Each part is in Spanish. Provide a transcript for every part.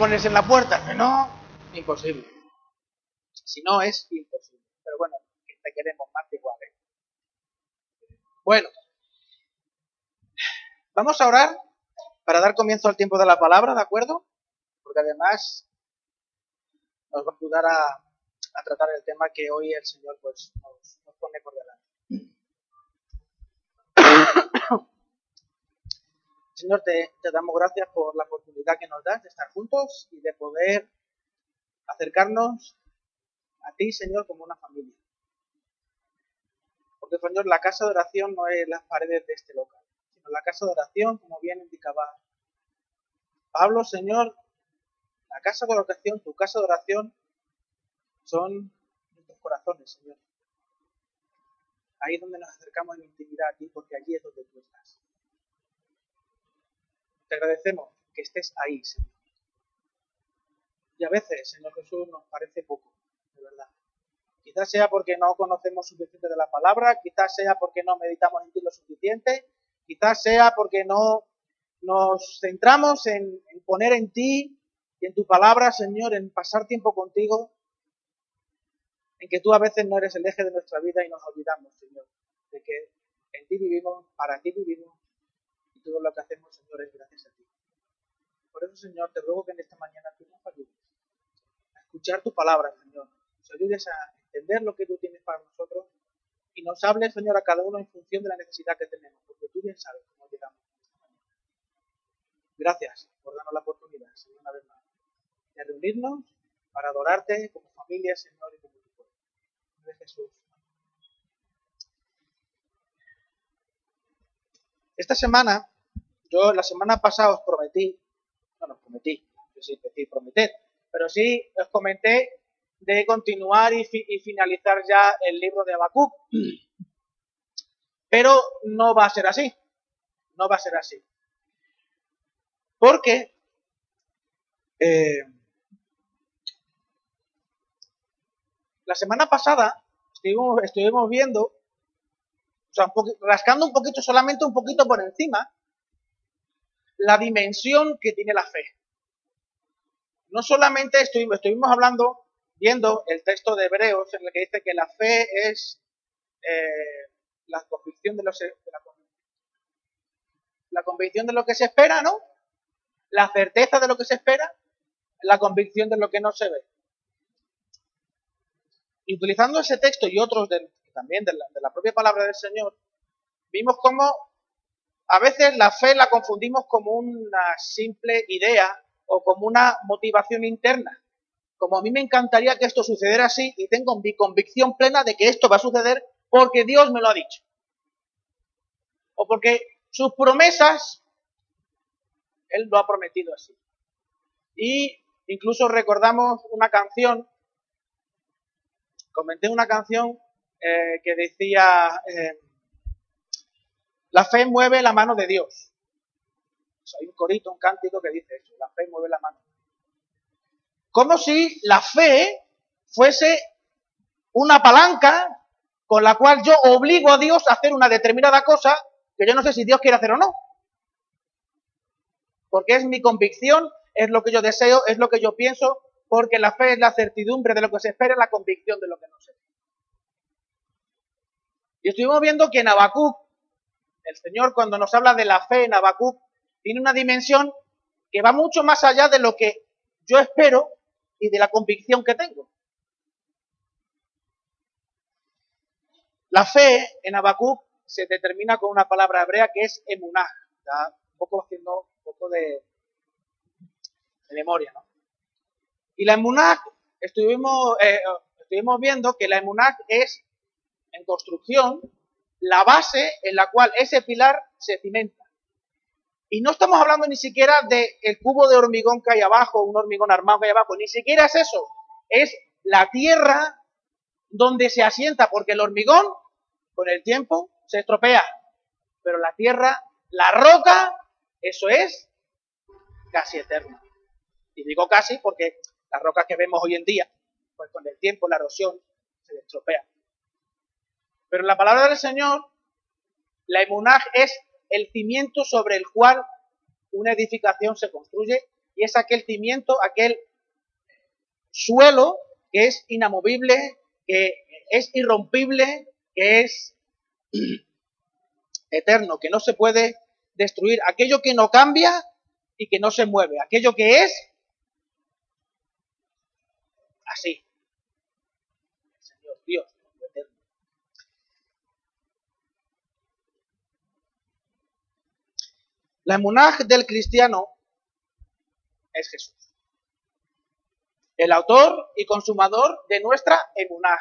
ponerse en la puerta. Que no, imposible. Si no, es imposible. Pero bueno, te queremos más de igual. ¿eh? Bueno, vamos a orar para dar comienzo al tiempo de la palabra, ¿de acuerdo? Porque además nos va a ayudar a, tratar el tema que hoy el Señor pues, nos pone por delante. Señor, te, damos gracias por la oportunidad que nos das de estar juntos y de poder acercarnos a ti, Señor, como una familia. Porque, Señor, la casa de oración no es las paredes de este local, sino la casa de oración, como bien indicaba Pablo, Señor, la casa de oración, tu casa de oración, son nuestros corazones, Señor. Ahí es donde nos acercamos en intimidad a ti, porque allí es donde tú estás. Te agradecemos que estés ahí, Señor. Y a veces, Señor Jesús, nos parece poco, de verdad. Quizás sea porque no conocemos suficiente de la palabra, quizás sea porque no meditamos en ti lo suficiente, quizás sea porque no nos centramos en, en poner en ti y en tu palabra, Señor, en pasar tiempo contigo, en que tú a veces no eres el eje de nuestra vida y nos olvidamos, Señor, de que en ti vivimos, para ti vivimos todo lo que hacemos, Señor, es gracias a ti. Por eso, Señor, te ruego que en esta mañana tú nos ayudes a escuchar tu palabra, Señor. Nos ayudes a entender lo que tú tienes para nosotros y nos hables, Señor, a cada uno en función de la necesidad que tenemos, porque tú bien sabes cómo llegamos. Gracias por darnos la oportunidad, Señor, una vez más, de reunirnos para adorarte como familia, Señor, y como tu pueblo. De Jesús. Esta semana, yo la semana pasada os prometí, no, os prometí, yo sí decir prometer, pero sí os comenté de continuar y, finalizar ya el libro de Habacuc. Pero no va a ser así. No va a ser así. Porque eh, la semana pasada estuvimos, estuvimos viendo o sea, rascando un poquito, solamente un poquito por encima, la dimensión que tiene la fe. No solamente estuvimos, estuvimos hablando, viendo el texto de Hebreos en el que dice que la fe es eh, la convicción de, los, de la, la convicción de lo que se espera, ¿no? La certeza de lo que se espera, la convicción de lo que no se ve. Y utilizando ese texto y otros del, también de la, propia palabra del Señor, vimos cómo a veces la fe la confundimos como una simple idea o como una motivación interna. Como a mí me encantaría que esto sucediera así y tengo mi convicción plena de que esto va a suceder porque Dios me lo ha dicho. O porque sus promesas, Él lo ha prometido así. Y incluso recordamos una canción, comenté una canción eh, que decía, eh, la fe mueve la mano de Dios. hay un corito, un cántico que dice eso, la fe mueve la mano. Como si la fe fuese una palanca con la cual yo obligo a Dios a hacer una determinada cosa que yo no sé si Dios quiere hacer o no. Porque es mi convicción, es lo que yo deseo, es lo que yo pienso, porque la fe es la certidumbre de lo que se espera, la convicción de lo que no se y estuvimos viendo que en Habacuc, el Señor cuando nos habla de la fe en Habacuc, tiene una dimensión que va mucho más allá de lo que yo espero y de la convicción que tengo. La fe en Habacuc se determina con una palabra hebrea que es emunah. Un poco haciendo un poco de, memoria, ¿no? Y la emunah, estuvimos, eh, estuvimos viendo que la emunah es en construcción la base en la cual ese pilar se cimenta. Y no estamos hablando ni siquiera del cubo de hormigón que hay abajo, un hormigón armado que hay abajo, ni siquiera es eso. Es la tierra donde se asienta, porque el hormigón con el tiempo se estropea. Pero la tierra, la roca, eso es casi eterno. Y digo casi porque las rocas que vemos hoy en día, pues con el tiempo la erosión se estropea. Pero la palabra del Señor, la emunaj es el cimiento sobre el cual una edificación se construye y es aquel cimiento, aquel suelo que es inamovible, que es irrompible, que es eterno, que no se puede destruir, aquello que no cambia y que no se mueve, aquello que es así. Señor Dios, eterno. La emunaj del cristiano es Jesús. El autor y consumador de nuestra emunaj.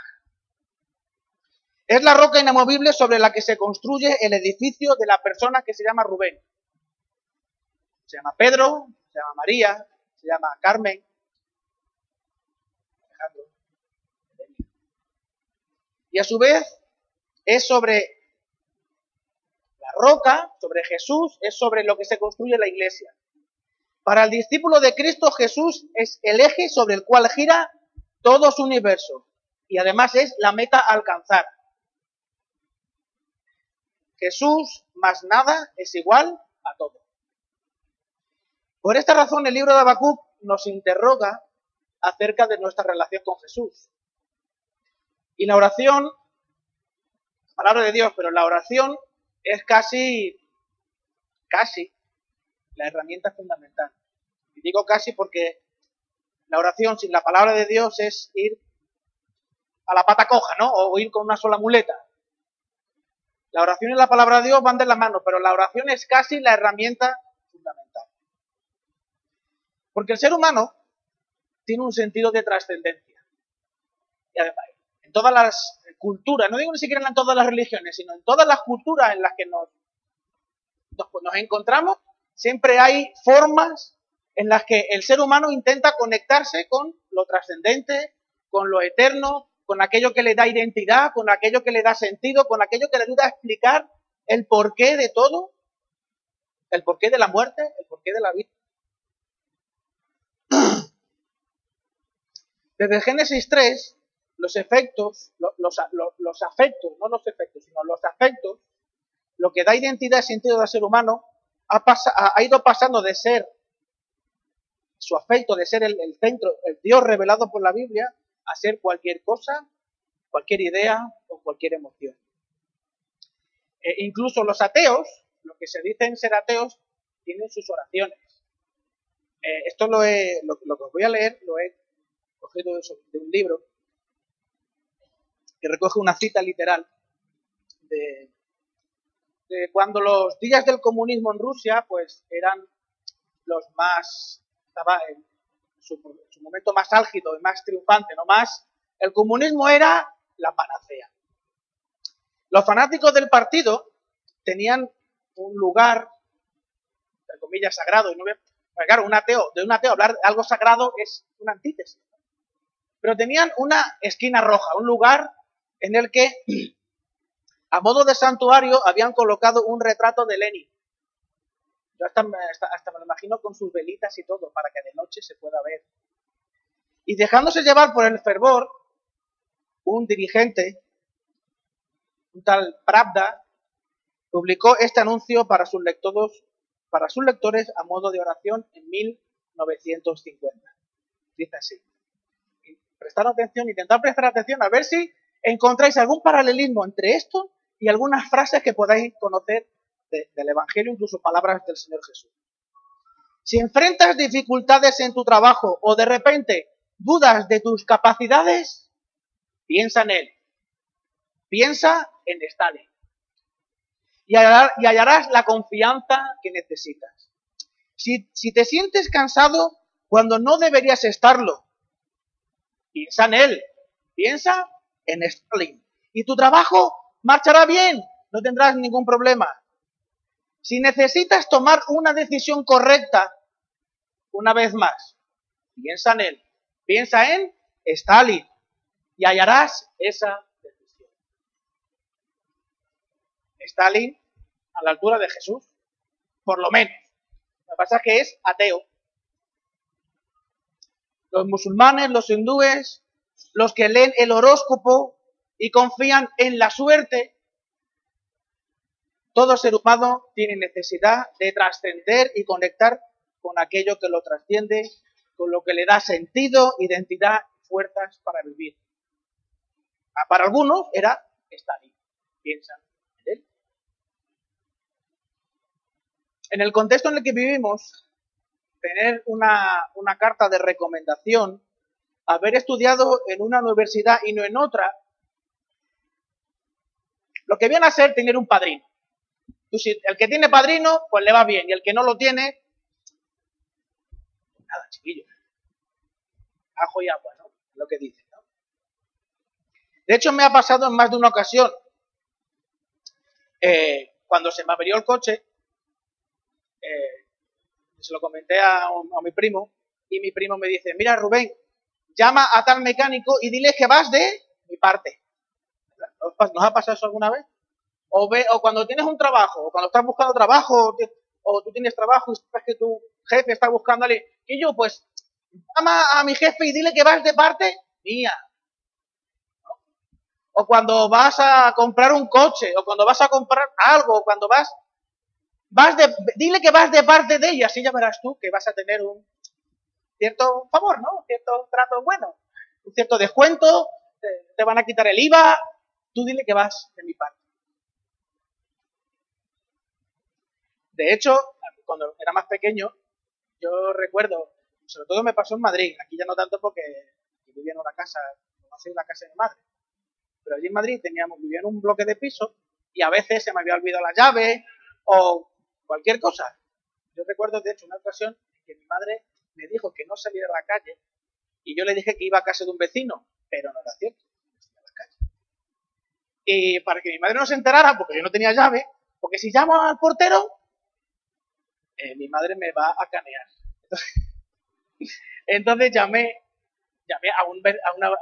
Es la roca inamovible sobre la que se construye el edificio de la persona que se llama Rubén. Se llama Pedro, se llama María, se llama Carmen. Y a su vez es sobre roca, sobre Jesús, es sobre lo que se construye la iglesia. Para el discípulo de Cristo Jesús es el eje sobre el cual gira todo su universo y además es la meta a alcanzar. Jesús más nada es igual a todo. Por esta razón el libro de Habacuc nos interroga acerca de nuestra relación con Jesús. Y la oración, palabra de Dios, pero la oración es casi, casi la herramienta fundamental. Y digo casi porque la oración sin la palabra de Dios es ir a la pata coja, ¿no? O ir con una sola muleta. La oración y la palabra de Dios van de la mano, pero la oración es casi la herramienta fundamental. Porque el ser humano tiene un sentido de trascendencia. Y además, en todas las culturas, no digo ni siquiera en todas las religiones, sino en todas las culturas en las que nos, nos, encontramos, siempre hay formas en las que el ser humano intenta conectarse con lo trascendente, con lo eterno, con aquello que le da identidad, con aquello que le da sentido, con aquello que le ayuda a explicar el porqué de todo, el porqué de la muerte, el porqué de la vida. Desde Génesis 3, los efectos, los, los, afectos, no los efectos, sino los afectos, lo que da identidad y sentido al ser humano, ha, ha, ido pasando de ser su afecto, de ser el, centro, el Dios revelado por la Biblia, hacer cualquier cosa, cualquier idea o cualquier emoción. E incluso los ateos, los que se dicen ser ateos, tienen sus oraciones. Eh, esto lo, he, lo, que os voy a leer lo he cogido de, un libro que recoge una cita literal de, cuando los días del comunismo en Rusia pues eran los más estaba en su, momento más álgido y más triunfante, no más, el comunismo era la panacea. Los fanáticos del partido tenían un lugar, entre comillas, sagrado, y no claro, un ateo, de un ateo hablar de algo sagrado es una antítesis. Pero tenían una esquina roja, un lugar en el que, a modo de santuario, habían colocado un retrato de Lenin. Yo hasta, me lo imagino con sus velitas y todo, para que de noche se pueda ver. Y dejándose llevar por el fervor, un dirigente, un tal Pravda, publicó este anuncio para sus lectores, para sus lectores a modo de oración en 1950. Dice así. Prestar atención, intentar prestar atención a ver si encontráis algún paralelismo entre esto y algunas frases que podáis conocer del Evangelio, incluso palabras del Señor Jesús. Si enfrentas dificultades en tu trabajo o de repente dudas de tus capacidades, piensa en Él. Piensa en Stalin. Y hallarás la confianza que necesitas. Si, si te sientes cansado cuando no deberías estarlo, piensa en Él. Piensa en Stalin. Y tu trabajo marchará bien. No tendrás ningún problema. Si necesitas tomar una decisión correcta, una vez más, piensa en él. Piensa en Stalin y hallarás esa decisión. Stalin a la altura de Jesús, por lo menos. Lo que pasa es que es ateo. Los musulmanes, los hindúes, los que leen el horóscopo y confían en la suerte, todo ser humano tiene necesidad de trascender y conectar con aquello que lo trasciende, con lo que le da sentido, identidad, fuerzas para vivir. Ah, para algunos era ahí, piensan en él. En el contexto en el que vivimos, tener una, una carta de recomendación, haber estudiado en una universidad y no en otra, lo que viene a ser tener un padrino. el que tiene padrino, pues le va bien, y el que no lo tiene, nada, chiquillo. Ajo y agua, ¿no? Lo que dice, ¿no? De hecho, me ha pasado en más de una ocasión, eh, cuando se me averió el coche, eh, se lo comenté a, a mi primo, y mi primo me dice, mira Rubén, llama a tal mecánico y dile que vas de mi parte. ¿Nos ha pasado eso alguna vez? O, ve, o cuando tienes un trabajo, o cuando estás buscando trabajo, o tú tienes trabajo y sabes que tu jefe está buscándole, y yo, pues, llama a mi jefe y dile que vas de parte mía. O cuando vas a comprar un coche, o cuando vas a comprar algo, o cuando vas, vas de, dile que vas de parte de ella, así ya verás tú que vas a tener un cierto favor, ¿no? Un cierto trato bueno, un cierto descuento, te van a quitar el IVA, Tú dile que vas de mi parte. De hecho, cuando era más pequeño, yo recuerdo, sobre todo me pasó en Madrid, aquí ya no tanto porque vivía en una casa, no sé, la casa de mi madre, pero allí en Madrid teníamos, vivía en un bloque de piso y a veces se me había olvidado la llave o cualquier cosa. Yo recuerdo, de hecho, una ocasión en que mi madre me dijo que no saliera a la calle y yo le dije que iba a casa de un vecino, pero no era cierto y para que mi madre no se enterara, porque yo no tenía llave, porque si llamo al portero, eh, mi madre me va a canear. Entonces, llamé, llamé a,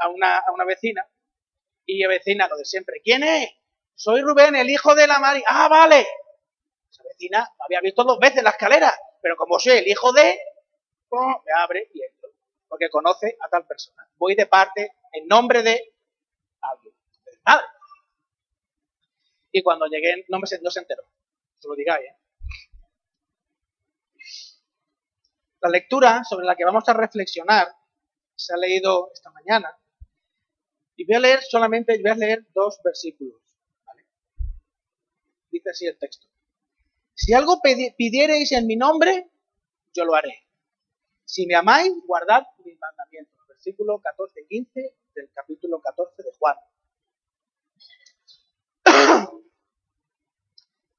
una, a, una, vecina, y la vecina, lo de siempre, ¿quién es? Soy Rubén, el hijo de la Mari. Ah, vale. Esa vecina había visto dos veces la escalera, pero como soy el hijo de, me abre y entro, porque conoce a tal persona. Voy de parte, en nombre de alguien. Y cuando llegué no, me, no se enteró. Se lo digáis. La lectura sobre la que vamos a reflexionar se ha leído esta mañana. Y voy a leer solamente, voy a leer dos versículos. Dice así el texto. Si algo pidiereis en mi nombre, yo lo haré. Si me amáis, guardad mis mandamientos. Versículo 14-15 del capítulo 14 de Juan.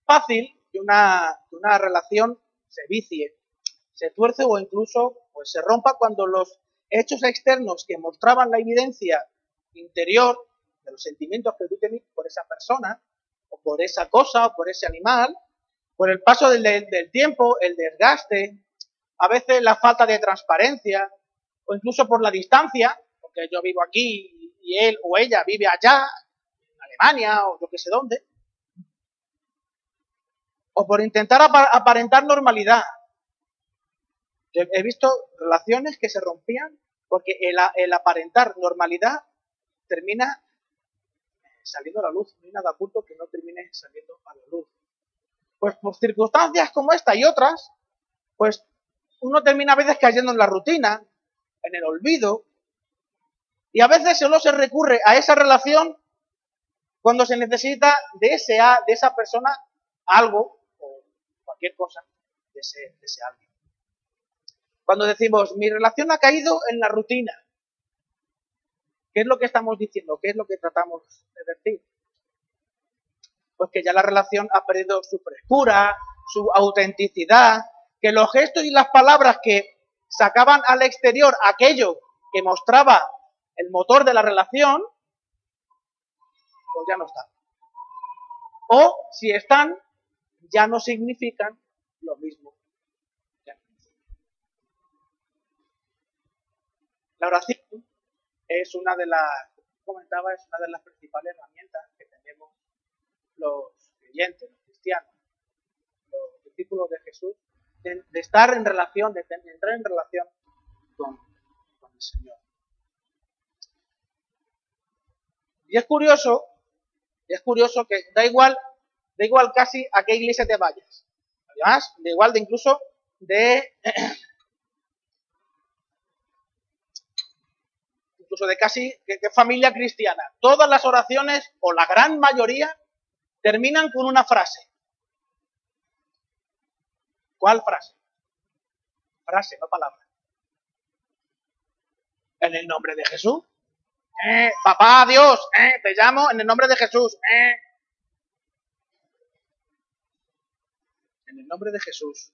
fácil que una, una relación se vicie, se tuerce o incluso pues, se rompa cuando los hechos externos que mostraban la evidencia interior de los sentimientos que tú tenías por esa persona, o por esa cosa, o por ese animal, por el paso del, del, tiempo, el desgaste, a veces la falta de transparencia, o incluso por la distancia, porque yo vivo aquí y él o ella vive allá, en Alemania o yo que sé dónde, o por intentar aparentar normalidad. he visto relaciones que se rompían porque el, aparentar normalidad termina saliendo a la luz. No hay nada oculto que no termine saliendo a la luz. Pues por circunstancias como esta y otras, pues uno termina a veces cayendo en la rutina, en el olvido, y a veces solo se recurre a esa relación cuando se necesita de, ese, de esa persona algo cualquier cosa de ese, alguien. Cuando decimos, mi relación ha caído en la rutina, ¿qué es lo que estamos diciendo? ¿Qué es lo que tratamos de decir? Pues que ya la relación ha perdido su frescura, su autenticidad, que los gestos y las palabras que sacaban al exterior aquello que mostraba el motor de la relación, pues ya no están. O si están, ya no significan lo mismo. La oración es una de las, comentaba, es una de las principales herramientas que tenemos los creyentes, los cristianos, los discípulos de Jesús, de, estar en relación, de, entrar en relación con, el Señor. Y es curioso, es curioso que da igual da igual casi a qué iglesia te vayas. Además, da igual de incluso de incluso de casi de familia cristiana. Todas las oraciones, o la gran mayoría, terminan con una frase. ¿Cuál frase? Frase, no palabra. En el nombre de Jesús. Eh, papá, Dios, eh, te llamo en el nombre de Jesús. Eh. En el nombre de Jesús.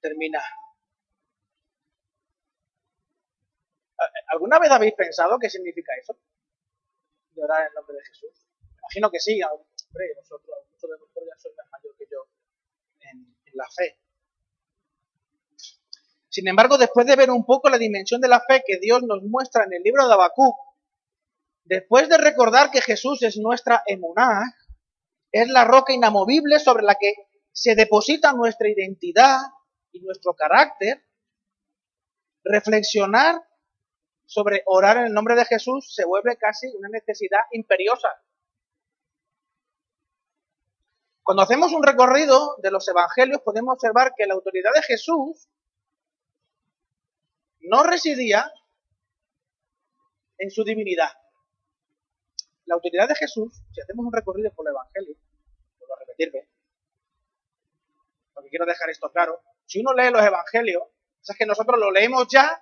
Termina. ¿Alguna vez habéis pensado qué significa eso? De orar en el nombre de Jesús. Imagino que sí, hombre, vosotros, muchos de vosotros ya sois más mayor que yo en, en la fe. Sin embargo, después de ver un poco la dimensión de la fe que Dios nos muestra en el libro de Habacuc, después de recordar que Jesús es nuestra emuná, es la roca inamovible sobre la que se deposita nuestra identidad y nuestro carácter, reflexionar sobre orar en el nombre de Jesús se vuelve casi una necesidad imperiosa. Cuando hacemos un recorrido de los evangelios podemos observar que la autoridad de Jesús no residía en su divinidad. La autoridad de Jesús, si hacemos un recorrido por el Evangelio, vuelvo a repetirme, porque quiero dejar esto claro, si uno lee los Evangelios, es que nosotros lo leemos ya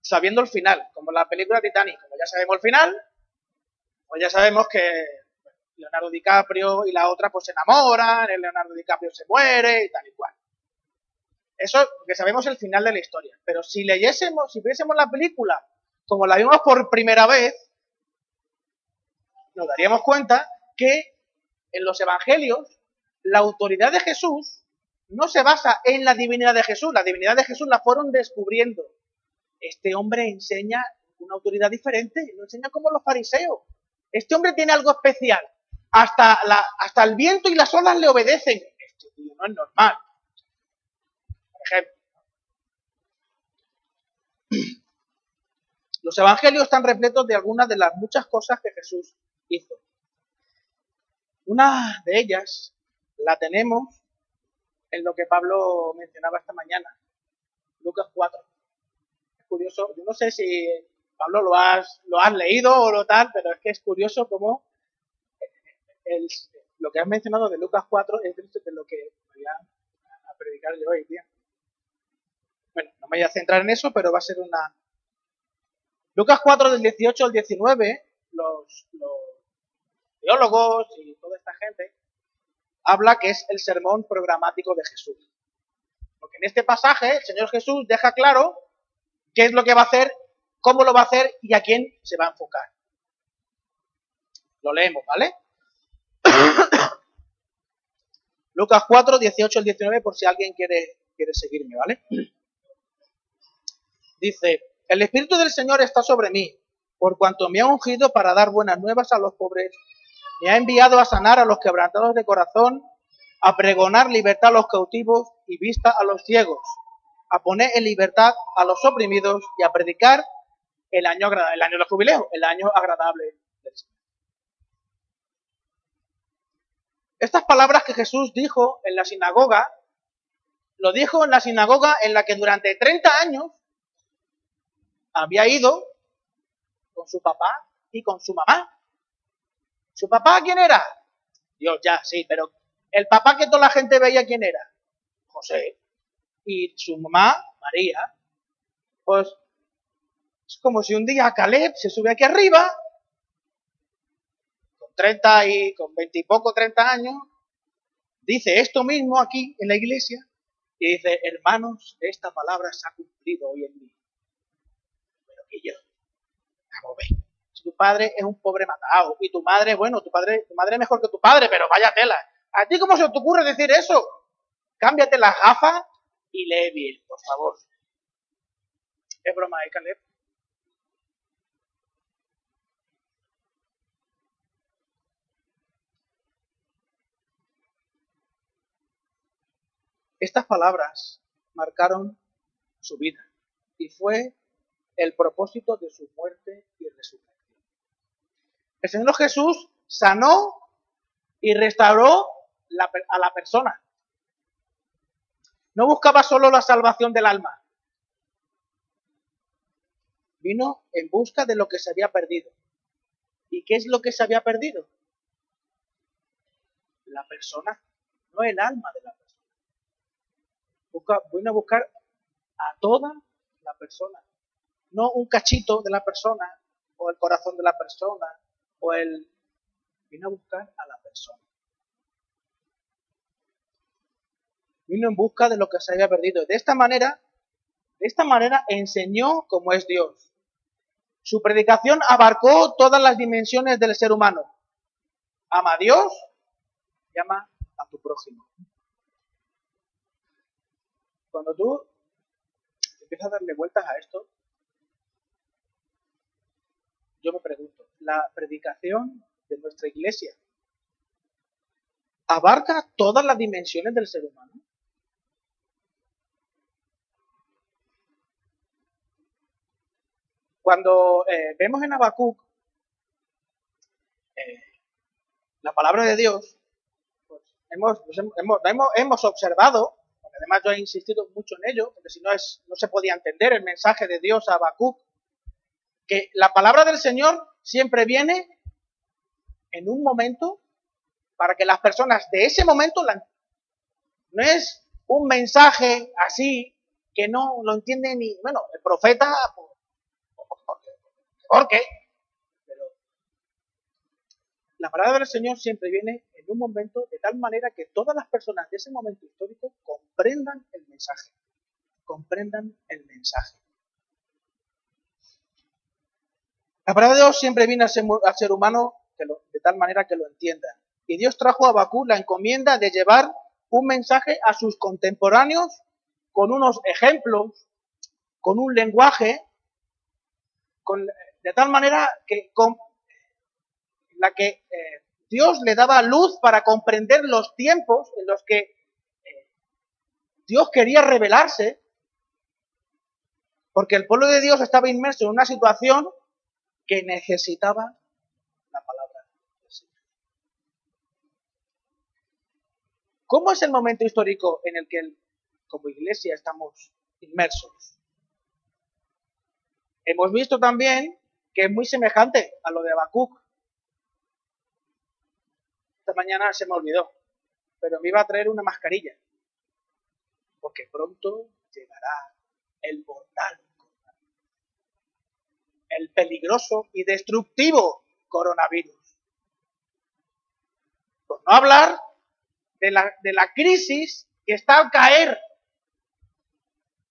sabiendo el final, como la película Titanic, como ya sabemos el final, pues ya sabemos que Leonardo DiCaprio y la otra pues se enamoran, el Leonardo DiCaprio se muere y tal y cual. Eso que sabemos el final de la historia. Pero si leyésemos, si viésemos la película como la vimos por primera vez, nos daríamos cuenta que en los evangelios la autoridad de Jesús no se basa en la divinidad de Jesús. La divinidad de Jesús la fueron descubriendo. Este hombre enseña una autoridad diferente, no enseña como los fariseos. Este hombre tiene algo especial. Hasta, hasta el viento y las olas le obedecen. Esto no es normal. Los evangelios están repletos de algunas de las muchas cosas que Jesús hizo. Una de ellas la tenemos en lo que Pablo mencionaba esta mañana, Lucas 4. Es curioso, yo no sé si Pablo lo has, lo has leído o lo tal, pero es que es curioso cómo lo que has mencionado de Lucas 4 es de lo que voy a, predicar yo hoy día. Bueno, no me voy a centrar en eso, pero va a ser una... Lucas 4 del 18 al 19, los, teólogos y toda esta gente habla que es el sermón programático de Jesús. Porque en este pasaje el Señor Jesús deja claro qué es lo que va a hacer, cómo lo va a hacer y a quién se va a enfocar. Lo leemos, ¿vale? Lucas 4, 18 al 19, por si alguien quiere, quiere seguirme, ¿vale? Dice, el Espíritu del Señor está sobre mí, por cuanto me ha ungido para dar buenas nuevas a los pobres, me ha enviado a sanar a los quebrantados de corazón, a pregonar libertad a los cautivos y vista a los ciegos, a poner en libertad a los oprimidos y a predicar el año, el año del jubileo, el año agradable del Señor. Estas palabras que Jesús dijo en la sinagoga, lo dijo en la sinagoga en la que durante 30 años había ido con su papá y con su mamá. ¿Su papá quién era? Dios, ya, sí, pero el papá que toda la gente veía quién era? José. Y su mamá, María. Pues es como si un día Caleb se sube aquí arriba, 30 y con 20 y poco, 30 años, dice esto mismo aquí en la iglesia y dice, hermanos, esta palabra se ha cumplido hoy en mí y yo. Vamos a. Si tu padre es un pobre matado y tu madre, bueno, tu padre, tu madre es mejor que tu padre, pero vaya tela. ¿A ti cómo se te ocurre decir eso? Cámbiate las gafas y lee bien, por favor. Es broma, ¿eh, Caleb? Estas palabras marcaron su vida y fue el propósito de su muerte y resurrección. El Señor Jesús sanó y restauró a la persona. No buscaba solo la salvación del alma. Vino en busca de lo que se había perdido. ¿Y qué es lo que se había perdido? La persona, no el alma de la persona. Vino a buscar a toda la persona, no un cachito de la persona, o el corazón de la persona, o el... Vino a buscar a la persona. Vino en busca de lo que se había perdido. De esta manera, de esta manera enseñó cómo es Dios. Su predicación abarcó todas las dimensiones del ser humano. Ama a Dios, llama a tu prójimo. Cuando tú empiezas a darle vueltas a esto, yo me pregunto, ¿la predicación de nuestra iglesia abarca todas las dimensiones del ser humano? Cuando eh, vemos en Habacuc eh, la palabra de Dios, pues hemos, hemos, observado, además yo he insistido mucho en ello, porque si no, es, no se podía entender el mensaje de Dios a Habacuc, que la palabra del Señor siempre viene en un momento para que las personas de ese momento la no es un mensaje así que no lo entiende ni, bueno, el profeta ¿Por qué? Pero la palabra del Señor siempre viene un momento de tal manera que todas las personas de ese momento histórico comprendan el mensaje. Comprendan el mensaje. La palabra de Dios siempre viene al ser, humano de tal manera que lo entienda. Y Dios trajo a Bakú la encomienda de llevar un mensaje a sus contemporáneos con unos ejemplos, con un lenguaje, con de tal manera que con la que eh, Dios le daba luz para comprender los tiempos en los que eh, Dios quería revelarse, porque el pueblo de Dios estaba inmerso en una situación que necesitaba la palabra del Señor. ¿Cómo es el momento histórico en el que como iglesia estamos inmersos? Hemos visto también que es muy semejante a lo de Habacuc. Esta mañana se me olvidó, pero me iba a traer una mascarilla, porque pronto llegará el mortal, el peligroso y destructivo coronavirus. Por no hablar de la, de la crisis que está al caer.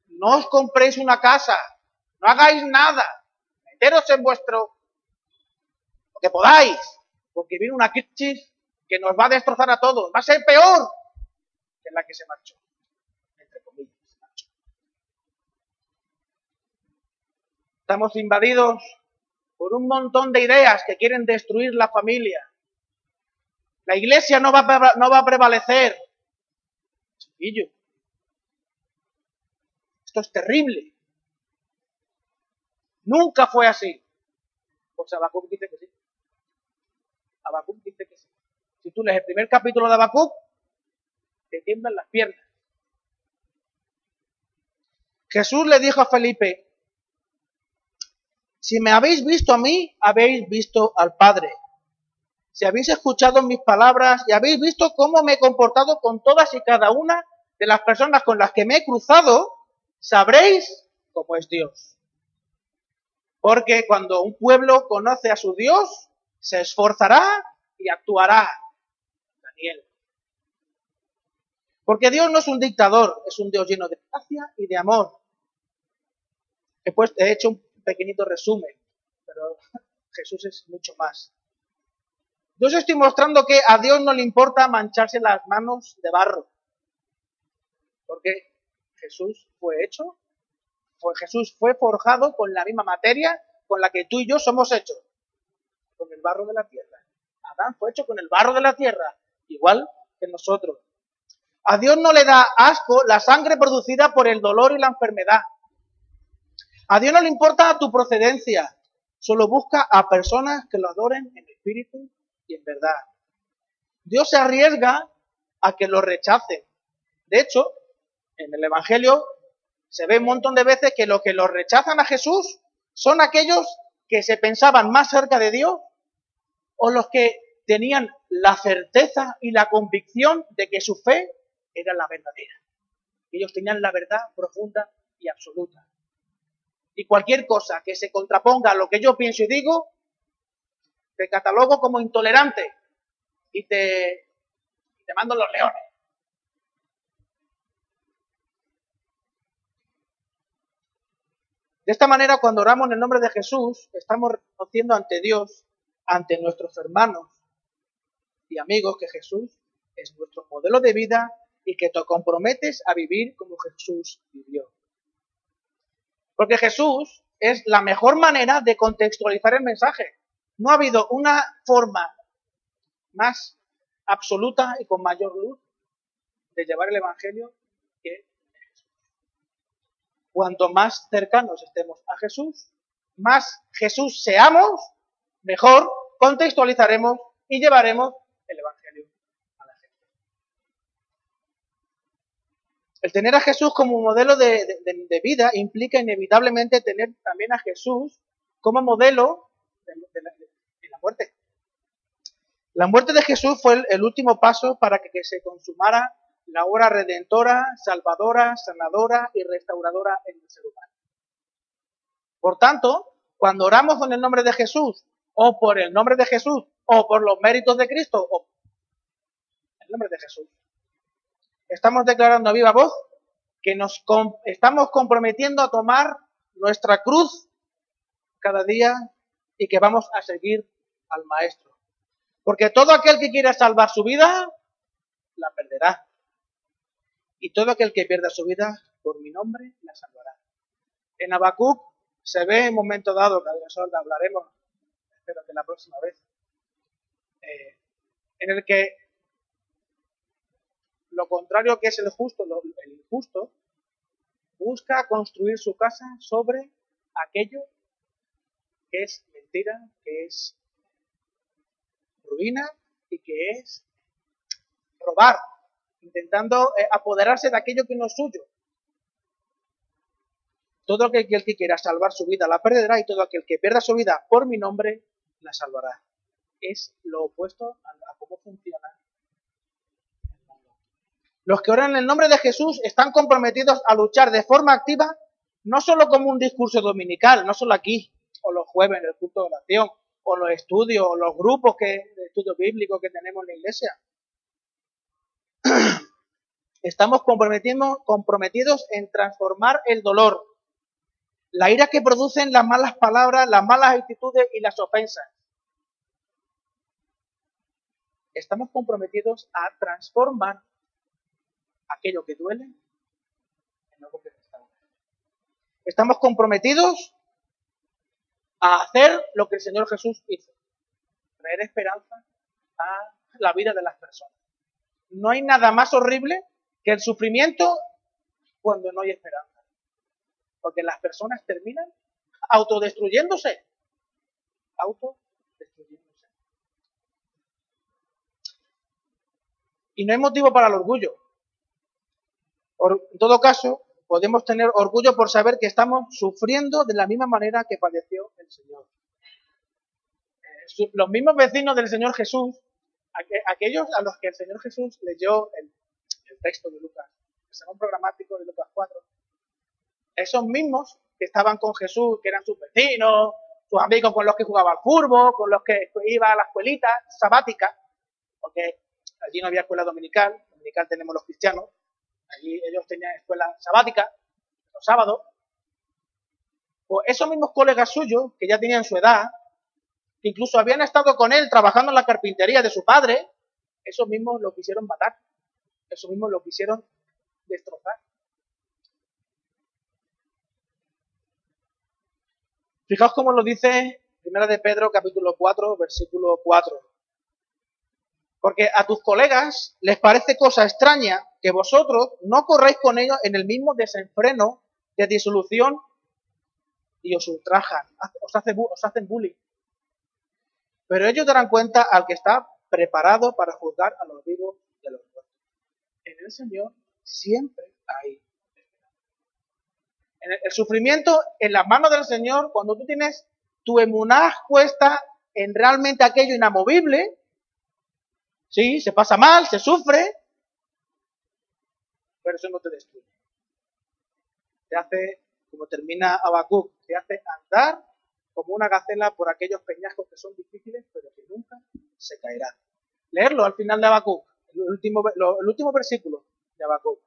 No os compréis una casa, no hagáis nada, meteros en vuestro, lo que podáis, porque viene una crisis que nos va a destrozar a todos, va a ser peor que la que se marchó, entre comillas, Estamos invadidos por un montón de ideas que quieren destruir la familia. La iglesia no va a, no va a prevalecer. Chiquillo. Esto es terrible. Nunca fue así. Pues dice que sí. Dice que sí. El primer capítulo de Habacuc, te tiemblan las piernas. Jesús le dijo a Felipe, si me habéis visto a mí, habéis visto al Padre. Si habéis escuchado mis palabras y habéis visto cómo me he comportado con todas y cada una de las personas con las que me he cruzado, sabréis cómo es Dios. Porque cuando un pueblo conoce a su Dios, se esforzará y actuará. Porque Dios no es un dictador, es un Dios lleno de gracia y de amor. He, he hecho un pequeñito resumen, pero Jesús es mucho más. Yo os estoy mostrando que a Dios no le importa mancharse las manos de barro. Porque Jesús fue hecho pues Jesús fue forjado con la misma materia con la que tú y yo somos hechos, con el barro de la tierra. Adán fue hecho con el barro de la tierra, igual que nosotros. A Dios no le da asco la sangre producida por el dolor y la enfermedad. A Dios no le importa tu procedencia, solo busca a personas que lo adoren en espíritu y en verdad. Dios se arriesga a que lo rechacen. De hecho, En el Evangelio se ve un montón de veces que los que los rechazan a Jesús son aquellos que se pensaban más cerca de Dios o los que tenían la certeza y la convicción de que su fe era la verdadera. Ellos tenían la verdad profunda y absoluta. Y cualquier cosa que se contraponga a lo que yo pienso y digo, te catalogo como intolerante y te, te mando los leones. De esta manera, cuando oramos en el nombre de Jesús, estamos reconociendo ante Dios, ante nuestros hermanos y amigos, que Jesús es nuestro modelo de vida y que te comprometes a vivir como Jesús vivió. Porque Jesús es la mejor manera de contextualizar el mensaje. No ha habido una forma más absoluta y con mayor luz de llevar el Evangelio que Cuanto más cercanos estemos a Jesús, más Jesús seamos, mejor contextualizaremos y llevaremos el Evangelio a la gente. El tener a Jesús como modelo de, vida implica inevitablemente tener también a Jesús como modelo de, la, muerte. La muerte de Jesús fue el, último paso para que se consumara la obra redentora, salvadora, sanadora y restauradora en el ser humano. Por tanto, cuando oramos con el nombre de Jesús, o por el nombre de Jesús, o por los méritos de Cristo, o el nombre de Jesús, estamos declarando a viva voz que nos estamos comprometiendo a tomar nuestra cruz cada día y que vamos a seguir al Maestro. Porque todo aquel que quiera salvar su vida, la perderá y todo aquel que pierda su vida por mi nombre la salvará. En Habacuc se ve en un momento dado, que hablaremos, espero que la próxima vez, eh, en el que lo contrario que es el justo, el injusto, busca construir su casa sobre aquello que es mentira, que es ruina y que es robar, intentando eh, apoderarse de aquello que no es suyo. Todo aquel que quiera salvar su vida la perderá y todo aquel que pierda su vida por mi nombre la salvará. Es lo opuesto a, cómo funciona Los que oran en el nombre de Jesús están comprometidos a luchar de forma activa, no solo como un discurso dominical, no solo aquí, o los jueves en el culto de oración, o los estudios, o los grupos de estudio bíblico que tenemos en la iglesia, estamos comprometidos en transformar el dolor, la ira que producen las malas palabras, las malas actitudes y las ofensas. Estamos comprometidos a transformar aquello que duele que. Estamos comprometidos a hacer lo que el Señor Jesús hizo, traer esperanza a la vida de las personas. No hay nada más horrible que el sufrimiento cuando no hay esperanza. Porque las personas terminan autodestruyéndose. Autodestruyéndose. Y no hay motivo para el orgullo. En todo caso, podemos tener orgullo por saber que estamos sufriendo de la misma manera que padeció el Señor. Eh, los mismos vecinos del Señor Jesús aquellos a los que el Señor Jesús leyó el, texto de Lucas, el programático de Lucas 4, esos mismos que estaban con Jesús, que eran sus vecinos, sus amigos con los que jugaba al fútbol, con los que iba a la escuelita sabática, porque allí no había escuela dominical, dominical tenemos los cristianos, allí ellos tenían escuela sabática, los sábados, pues esos mismos colegas suyos, que ya tenían su edad, que incluso habían estado con él trabajando en la carpintería de su padre, esos mismos lo quisieron matar, esos mismos lo quisieron destrozar. Fijaos cómo lo dice Primera de Pedro capítulo 4, versículo 4. Porque a tus colegas les parece cosa extraña que vosotros no corráis con ellos en el mismo desenfreno de disolución y os ultrajan, os, hacen bullying. Pero ellos darán cuenta al que está preparado para juzgar a los vivos y a los muertos. En el Señor siempre hay El sufrimiento en las manos del Señor, cuando tú tienes tu emuná puesta en realmente aquello inamovible, sí, se pasa mal, se sufre, pero eso no te destruye. Te hace, como termina Abacuc, te hace andar como una gacela por aquellos peñascos que son difíciles, pero que nunca se caerán. Leerlo al final de Habacuc, el último, el último versículo de Habacuc.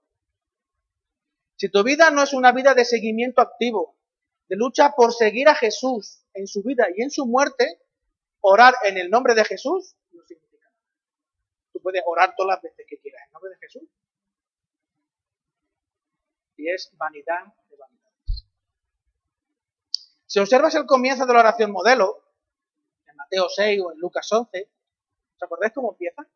Si tu vida no es una vida de seguimiento activo, de lucha por seguir a Jesús en su vida y en su muerte, orar en el nombre de Jesús. Puedes orar todas las veces que quieras en nombre de Jesús. Y es vanidad de vanidades. Si observas el comienzo de la oración modelo, en Mateo 6 o en Lucas 11, ¿os acordáis cómo empieza?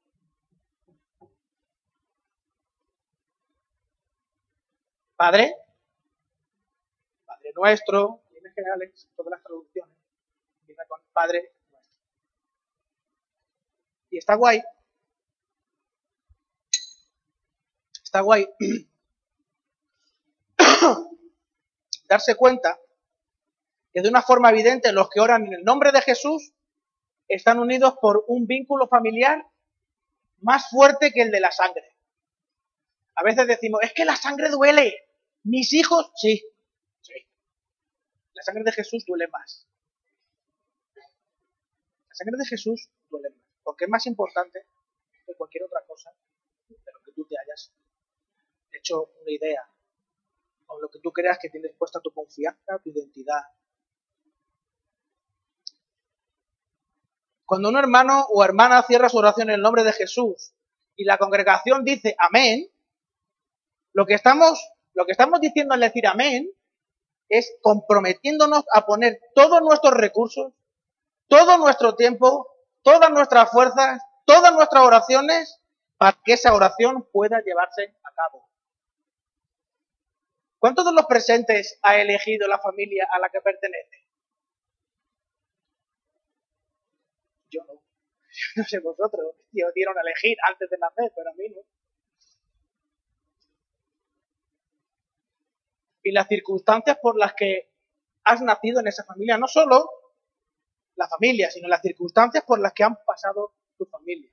Padre, Padre nuestro, en generales, todas las traducciones, empieza con Padre nuestro. Y está guay. Está guay darse cuenta que de una forma evidente los que oran en el nombre de Jesús están unidos por un vínculo familiar más fuerte que el de la sangre. A veces decimos, es que la sangre duele. Mis hijos, sí, sí. La sangre de Jesús duele más. La sangre de Jesús duele más, porque es más importante que cualquier otra cosa de lo que tú te hayas una idea o lo que tú creas que tienes puesta tu confianza, tu identidad. Cuando un hermano o hermana cierra su oración en el nombre de Jesús y la congregación dice amén, lo que estamos, lo que estamos diciendo al decir amén es comprometiéndonos a poner todos nuestros recursos, todo nuestro tiempo, todas nuestras fuerzas, todas nuestras oraciones para que esa oración pueda llevarse a cabo. ¿Cuántos de los presentes ha elegido la familia a la que pertenece? Yo no. no sé vosotros. Yo dieron a elegir antes de nacer, pero a mí no. y las circunstancias por las que has nacido en esa familia, no solo la familia, sino las circunstancias por las que han pasado tu familia.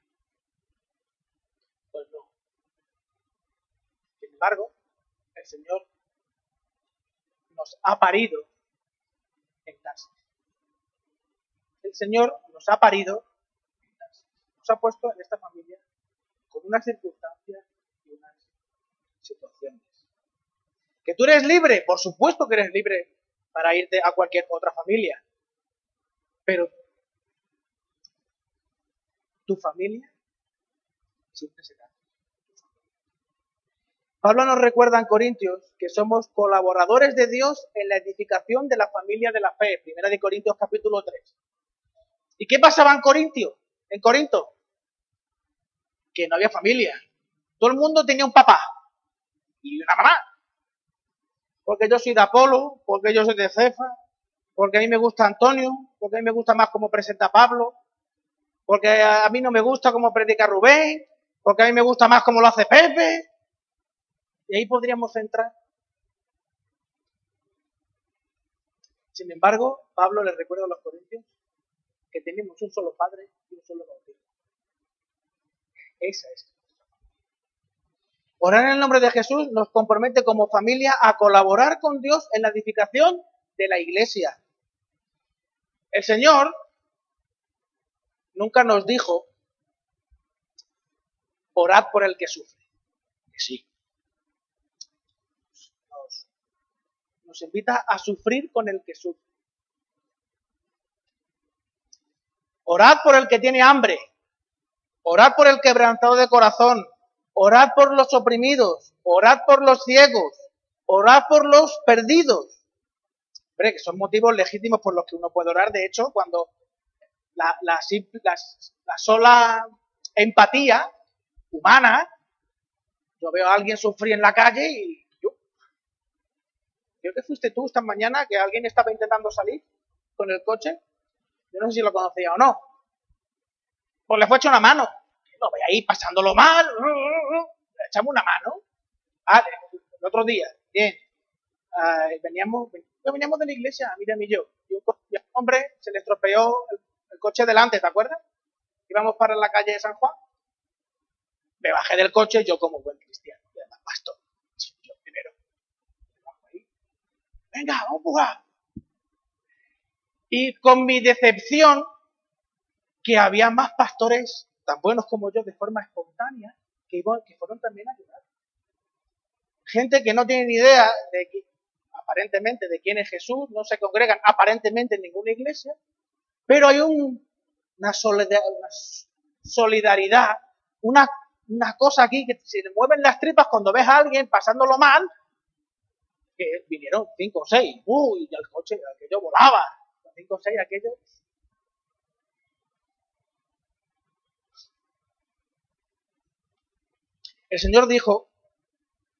Pues no. Sin embargo, el Señor nos ha parido en casa. El Señor nos ha parido en casa. Nos ha puesto en esta familia con unas circunstancias y unas situaciones. ¿Que tú eres libre? Por supuesto que eres libre para irte a cualquier otra familia. Pero tu familia siempre será. Pablo nos recuerda en Corintios que somos colaboradores de Dios en la edificación de la familia de la fe. Primera de Corintios capítulo 3. ¿Y qué pasaba en Corintio? En Corinto. Que no había familia. Todo el mundo tenía un papá y una mamá porque yo soy de Apolo, porque yo soy de Cefa, porque a mí me gusta Antonio, porque a mí me gusta más cómo presenta Pablo, porque a mí no me gusta cómo predica Rubén, porque a mí me gusta más cómo lo hace Pepe. Y ahí podríamos entrar. Sin embargo, Pablo le recuerda a los corintios que tenemos un solo Padre y un solo bautismo. Esa es Orar en el nombre de Jesús nos compromete como familia a colaborar con Dios en la edificación de la iglesia. El Señor nunca nos dijo, orad por el que sufre. Que sí. Nos invita a sufrir con el que sufre. Orad por el que tiene hambre. Orad por el quebrantado de corazón. Orad por los oprimidos, orad por los ciegos, orad por los perdidos. Hombre, que son motivos legítimos por los que uno puede orar. De hecho, cuando la, la, la sola empatía humana, yo veo a alguien sufrir en la calle y creo que fuiste tú esta mañana que alguien estaba intentando salir con el coche. Yo no sé si lo conocía o no. Pues le fue hecho una mano lo ve ahí pasándolo mal, le echamos una mano. Vale, el otro día, bien. veníamos, veníamos de la iglesia, Miriam y yo, y un, hombre se le estropeó el, coche delante, ¿te acuerdas? Íbamos para la calle de San Juan, me bajé del coche, yo como buen cristiano, pastor, yo primero, venga, vamos a jugar. Y con mi decepción, que había más pastores tan buenos como yo de forma espontánea, que, fueron también a ayudar. Gente que no tiene ni idea de que, aparentemente de quién es Jesús, no se congregan aparentemente en ninguna iglesia, pero hay una, solidaridad, una, cosa aquí que se mueven las tripas cuando ves a alguien pasándolo mal, que vinieron cinco o seis, uy, y el coche, aquello volaba, cinco o seis, aquello. El Señor dijo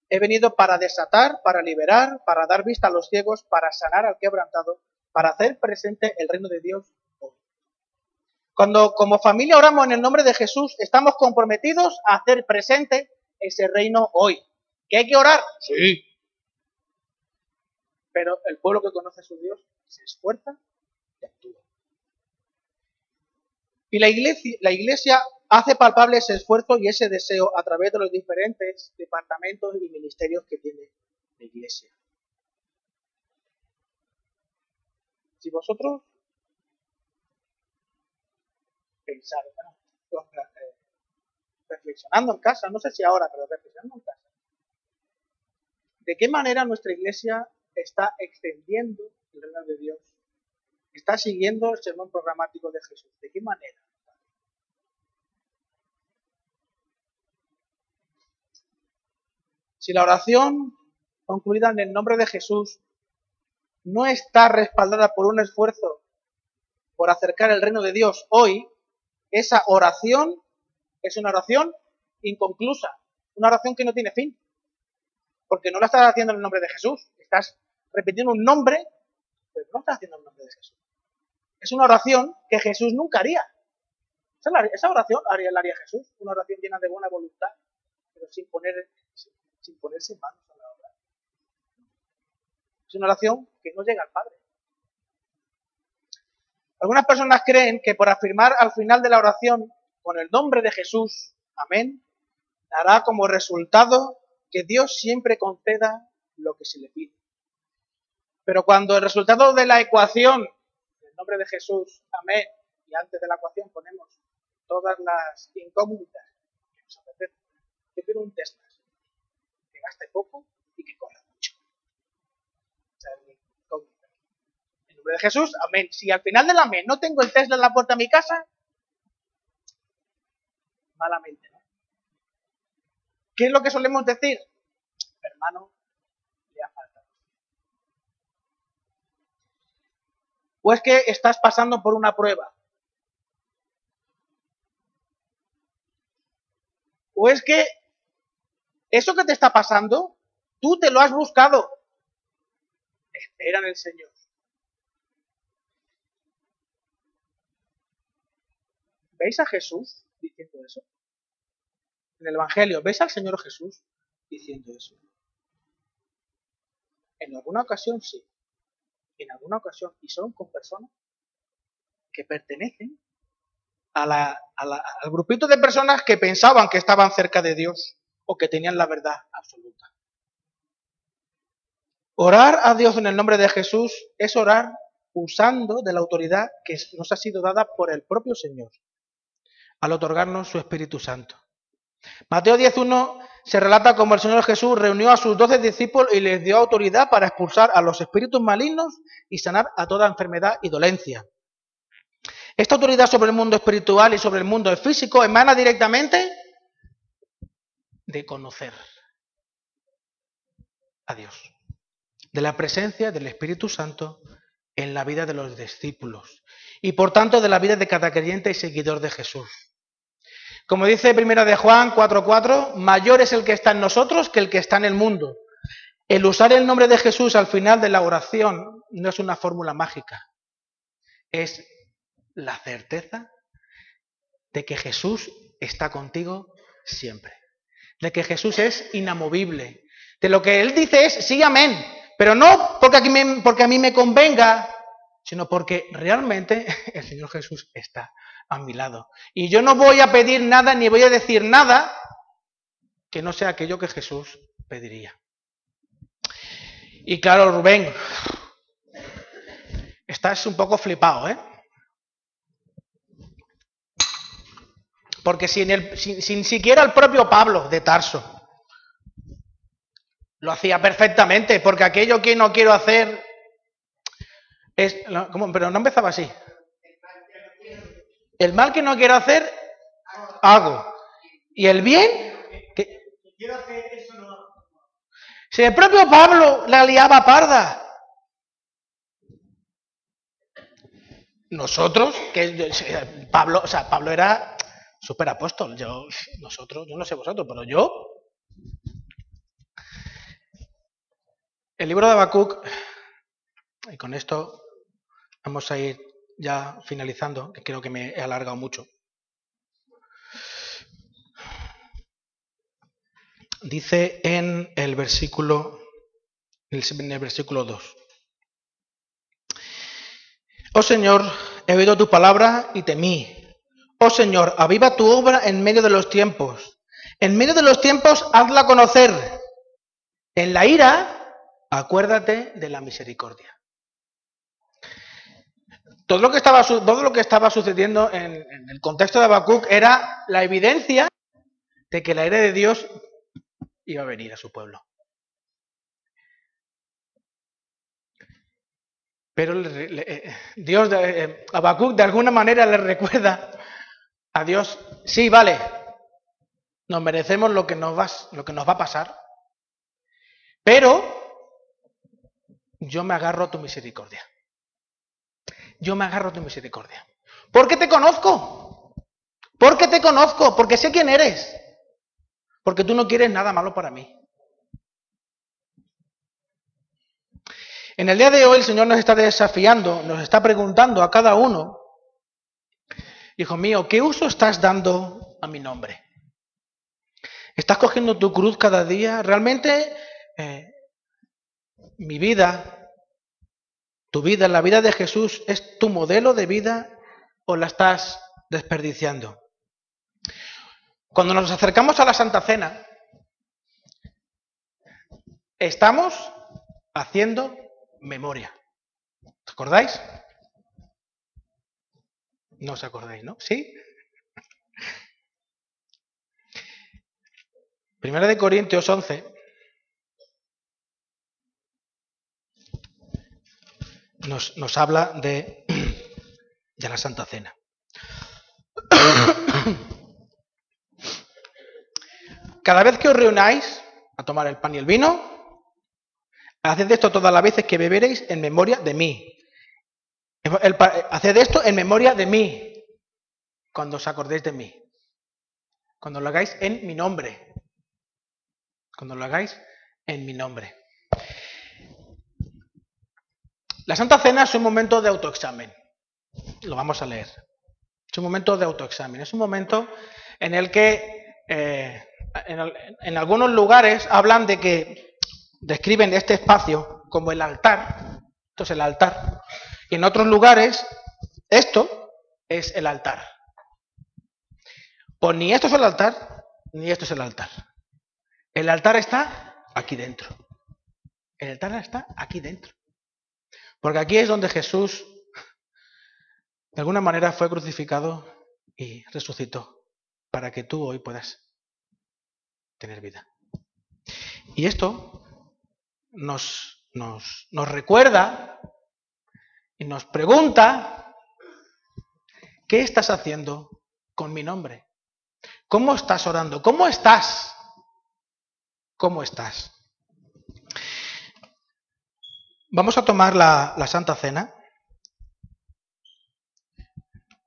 He venido para desatar, para liberar, para dar vista a los ciegos, para sanar al quebrantado, para hacer presente el reino de Dios. Cuando como familia oramos en el nombre de Jesús, estamos comprometidos a hacer presente ese reino hoy. ¿Que hay que orar? Sí. Pero el pueblo que conoce a su Dios se esfuerza y actúa. Y la iglesia, la iglesia hace palpable ese esfuerzo y ese deseo a través de los diferentes departamentos y ministerios que tiene la iglesia. Si vosotros pensáis, eh, reflexionando en casa, no sé si ahora, pero reflexionando en casa, ¿de qué manera nuestra iglesia está extendiendo el reino de Dios? ¿Está siguiendo el sermón programático de Jesús? ¿De qué manera? Si la oración concluida en el nombre de Jesús no está respaldada por un esfuerzo por acercar el reino de Dios hoy, esa oración es una oración inconclusa, una oración que no tiene fin, porque no la estás haciendo en el nombre de Jesús, estás repitiendo un nombre, pero no estás haciendo en el nombre de Jesús. Es una oración que Jesús nunca haría. Esa oración la haría Jesús, una oración llena de buena voluntad, pero sin poner sin ponerse manos a la obra. Es una oración que no llega al Padre. Algunas personas creen que por afirmar al final de la oración con el nombre de Jesús, amén, dará como resultado que Dios siempre conceda lo que se le pide. Pero cuando el resultado de la ecuación, el nombre de Jesús, amén, y antes de la ecuación ponemos todas las incógnitas que nos apetece, yo quiero un test gaste poco y que corra mucho. en nombre de Jesús, amén. Si al final del amén no tengo el Tesla en la puerta de mi casa, malamente. ¿Qué es lo que solemos decir? Hermano, le ha faltado. O es que estás pasando por una prueba. O es que eso que te está pasando, tú te lo has buscado. Espera en el Señor. ¿Veis a Jesús diciendo eso? En el Evangelio, ¿veis al Señor Jesús diciendo eso? En alguna ocasión sí. En alguna ocasión, y son con personas que pertenecen al grupito de personas que pensaban que estaban cerca de Dios o que tenían la verdad absoluta. Orar a Dios en el nombre de Jesús es orar usando de la autoridad que nos ha sido dada por el propio Señor al otorgarnos su Espíritu Santo. Mateo 10.1 se relata como el Señor Jesús reunió a sus doce discípulos y les dio autoridad para expulsar a los espíritus malignos y sanar a toda enfermedad y dolencia. Esta autoridad sobre el mundo espiritual y sobre el mundo físico emana directamente de conocer a Dios, de la presencia del Espíritu Santo en la vida de los discípulos y por tanto de la vida de cada creyente y seguidor de Jesús. Como dice primera de Juan 4:4, mayor es el que está en nosotros que el que está en el mundo. El usar el nombre de Jesús al final de la oración no es una fórmula mágica, es la certeza de que Jesús está contigo siempre de que Jesús es inamovible. De lo que Él dice es, sí, amén, Pero no porque, aquí porque a mí me convenga, sino porque realmente el Señor Jesús está a mi lado. Y yo no voy a pedir nada ni voy a decir nada que no sea aquello que Jesús pediría. Y claro, Rubén, estás un poco flipado, ¿eh? Porque sin, el, sin, siquiera el propio Pablo de Tarso lo hacía perfectamente, porque aquello que no quiero hacer es... ¿cómo? Pero no empezaba así. El mal que no quiero hacer, hago. Y el bien, que... no. Si el propio Pablo la liaba parda. Nosotros, que Pablo, o sea, Pablo era apóstol. Yo, nosotros, yo no sé vosotros, pero yo. El libro de Habacuc, y con esto vamos a ir ya finalizando, que creo que me he alargado mucho. Dice en el versículo, en el versículo 2. Oh Señor, he oído tu palabra y temí Oh Señor, aviva tu obra en medio de los tiempos. En medio de los tiempos, hazla conocer. En la ira, acuérdate de la misericordia. Todo lo que estaba, todo lo que estaba sucediendo en, el contexto de Habacuc era la evidencia de que la ira de Dios iba a venir a su pueblo. Pero eh, Dios, eh, Habacuc de alguna manera le recuerda a Dios, sí, vale, nos merecemos lo que nos, va, lo que nos va a pasar, pero yo me agarro a tu misericordia. Yo me agarro tu misericordia. Porque te conozco. Porque te conozco. Porque sé quién eres. Porque tú no quieres nada malo para mí. En el día de hoy el Señor nos está desafiando, nos está preguntando a cada uno Hijo mío, ¿qué uso estás dando a mi nombre? ¿Estás cogiendo tu cruz cada día? ¿Realmente eh, mi vida, tu vida, la vida de Jesús es tu modelo de vida o la estás desperdiciando? Cuando nos acercamos a la Santa Cena, estamos haciendo memoria. ¿Os acordáis? No os acordáis, ¿no? ¿Sí? Primera de Corintios 11. Nos, nos habla de, de la Santa Cena. Cada vez que os reunáis a tomar el pan y el vino, haced esto todas las veces que beberéis en memoria de mí. haced esto en memoria de mí, cuando os acordéis de mí. Cuando lo hagáis en mi nombre. Cuando lo hagáis en mi nombre. La Santa Cena es un momento de autoexamen. Lo vamos a leer. Es un momento de autoexamen. Es un momento en el que eh, en, algunos lugares hablan de que describen este espacio como el altar. Esto es el altar. Y en otros lugares, esto es el altar. Pues ni esto es el altar, ni esto es el altar. El altar está aquí dentro. El altar está aquí dentro. Porque aquí es donde Jesús, de alguna manera, fue crucificado y resucitó para que tú hoy puedas tener vida. Y esto nos, nos, nos recuerda y nos pregunta, ¿qué estás haciendo con mi nombre? ¿Cómo estás orando? ¿Cómo estás? ¿Cómo estás? Vamos a tomar la, Santa Cena.